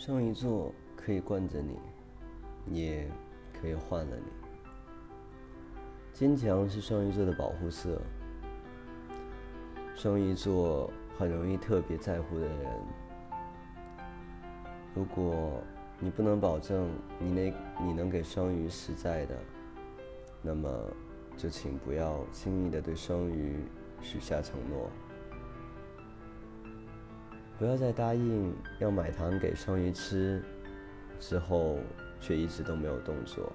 双鱼座可以惯着你，也可以换了你。坚强是双鱼座的保护色。双鱼座很容易特别在乎的人。如果你不能保证你那你能给双鱼实在的，那么就请不要轻易的对双鱼许下承诺。不要再答应要买糖给双鱼吃，之后却一直都没有动作。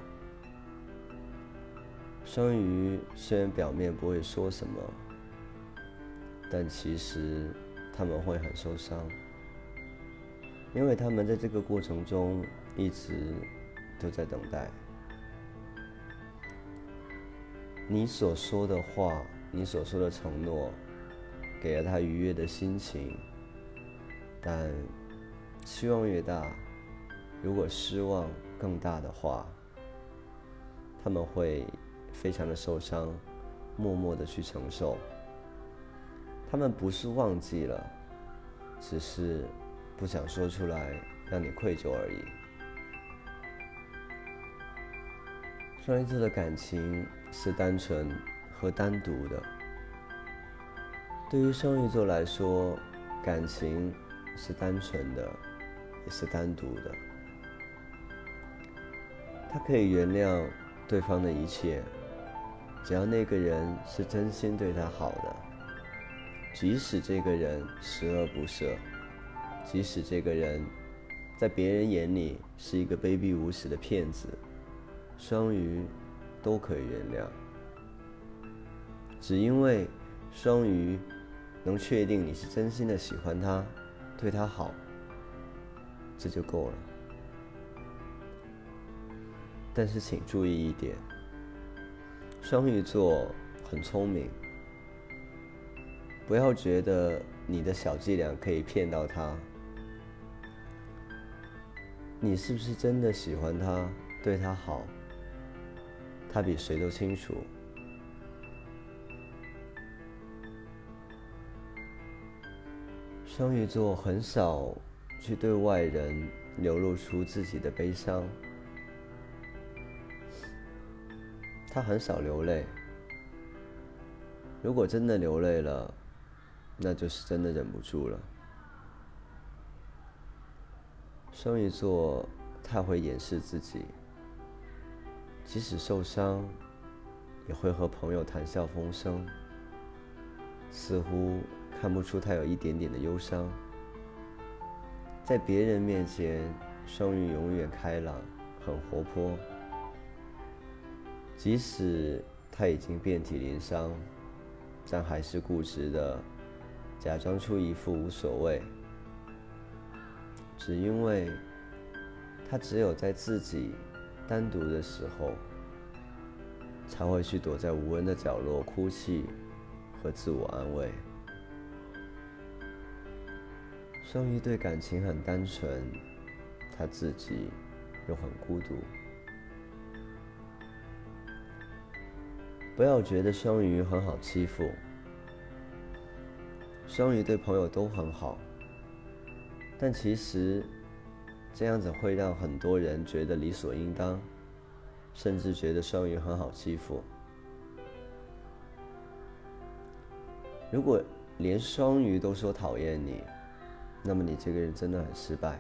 双鱼虽然表面不会说什么，但其实他们会很受伤，因为他们在这个过程中一直都在等待你所说的话，你所说的承诺，给了他愉悦的心情。但希望越大，如果失望更大的话，他们会非常的受伤，默默的去承受。他们不是忘记了，只是不想说出来，让你愧疚而已。双鱼座的感情是单纯和单独的。对于双鱼座来说，感情。是单纯的，也是单独的。他可以原谅对方的一切，只要那个人是真心对他好的，即使这个人十恶不赦，即使这个人在别人眼里是一个卑鄙无耻的骗子，双鱼都可以原谅。只因为双鱼能确定你是真心的喜欢他。对他好，这就够了。但是请注意一点，双鱼座很聪明，不要觉得你的小伎俩可以骗到他。你是不是真的喜欢他，对他好？他比谁都清楚。双鱼座很少去对外人流露出自己的悲伤，他很少流泪。如果真的流泪了，那就是真的忍不住了。双鱼座太会掩饰自己，即使受伤，也会和朋友谈笑风生，似乎。看不出他有一点点的忧伤，在别人面前，双鱼永远开朗、很活泼。即使他已经遍体鳞伤，但还是固执的假装出一副无所谓。只因为，他只有在自己单独的时候，才会去躲在无人的角落哭泣和自我安慰。双鱼对感情很单纯，他自己又很孤独。不要觉得双鱼很好欺负，双鱼对朋友都很好，但其实这样子会让很多人觉得理所应当，甚至觉得双鱼很好欺负。如果连双鱼都说讨厌你，那么你这个人真的很失败，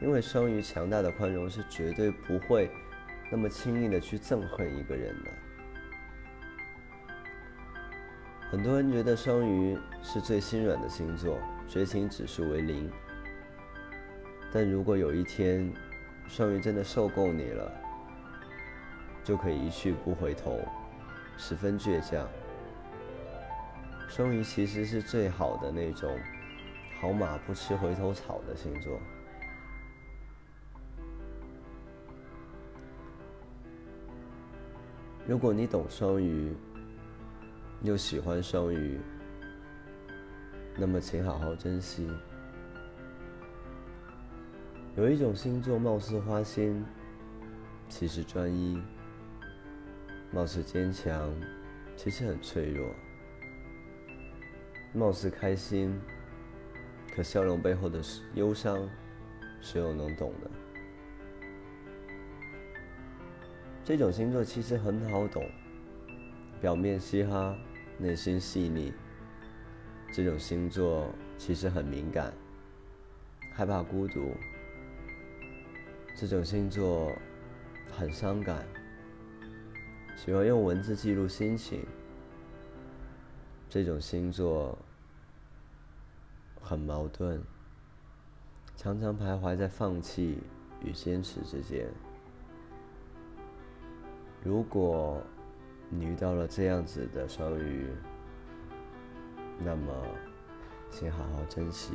因为双鱼强大的宽容是绝对不会那么轻易的去憎恨一个人的。很多人觉得双鱼是最心软的星座，绝情指数为零。但如果有一天双鱼真的受够你了，就可以一去不回头，十分倔强。双鱼其实是最好的那种。好马不吃回头草的星座。如果你懂双鱼，又喜欢双鱼，那么请好好珍惜。有一种星座貌似花心，其实专一；貌似坚强，其实很脆弱；貌似开心。可笑容背后的忧伤，谁又能懂呢？这种星座其实很好懂，表面嘻哈，内心细腻。这种星座其实很敏感，害怕孤独。这种星座很伤感，喜欢用文字记录心情。这种星座很矛盾，常常徘徊在放弃与坚持之间。如果你遇到了这样子的双鱼，那么请好好珍惜。